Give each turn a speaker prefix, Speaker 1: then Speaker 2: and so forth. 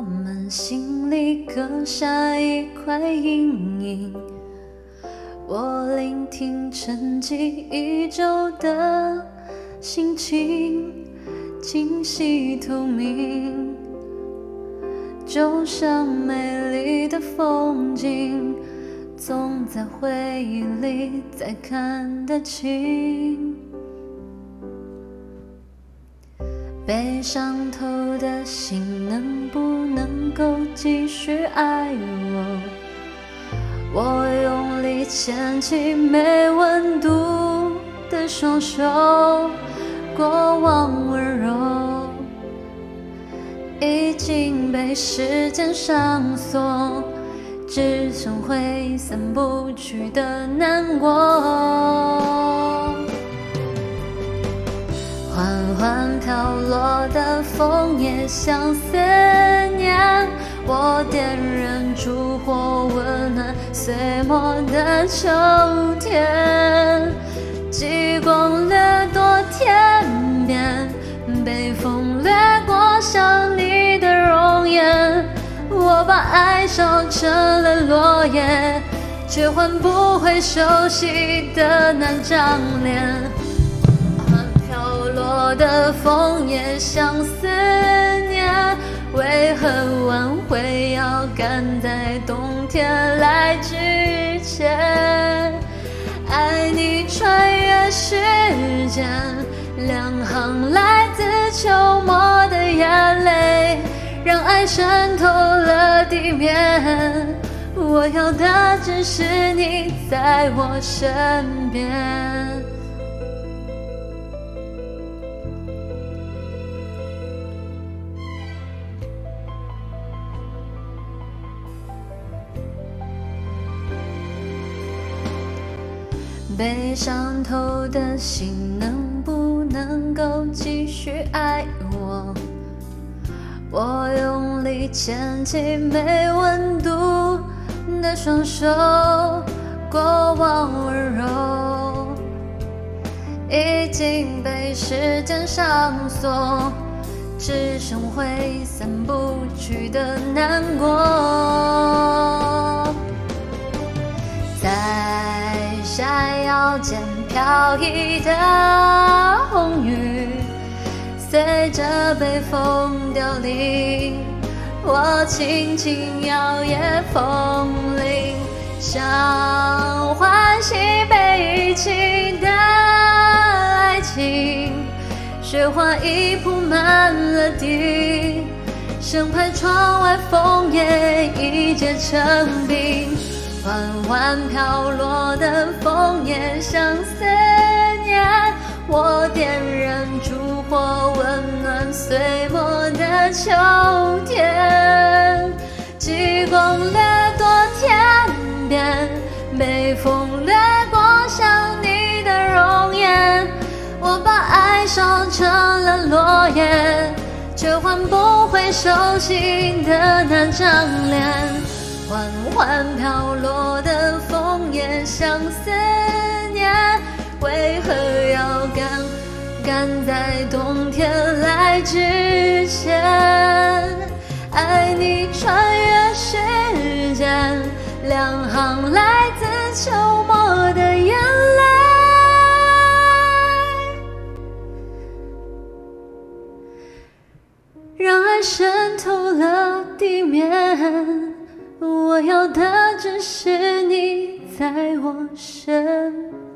Speaker 1: 我们心里刻下一块阴影。我聆听沉寂已久的心情，清晰透明，就像美丽的风景，总在回忆里才看得清。被伤透的心，能不能够继续爱我？我用力牵起没温度的双手，过往温柔已经被时间上锁，只剩挥散不去的难过。我的枫叶像思念，我点燃烛火，温暖岁末的秋天。极光掠夺天边，被风掠过想你的容颜。我把爱烧成了落叶，却换不回熟悉的那张脸。的枫叶像思念，为何挽回要赶在冬天来之前？爱你穿越时间，两行来自秋末的眼泪，让爱渗透了地面。我要的只是你在我身边。被伤透的心，能不能够继续爱我？我用力牵起没温度的双手，过往温柔已经被时间上锁，只剩挥散不去的难过。闪耀间飘逸的红雨，随着北风凋零。我轻轻摇曳风铃，想唤醒被遗弃的爱情。雪花已铺满了地，生怕窗外枫叶已结成冰。缓缓飘落的枫叶像思念，我点燃烛火，温暖岁末的秋天。极光掠过天边，北风掠过想你的容颜。我把爱烧成了落叶，却换不回熟悉的那张脸。缓缓飘落的枫叶像思念，为何要赶赶在冬天来之前？爱你穿越时间，两行来自秋末的眼泪，让爱渗透了地面。我要的只是你在我身边。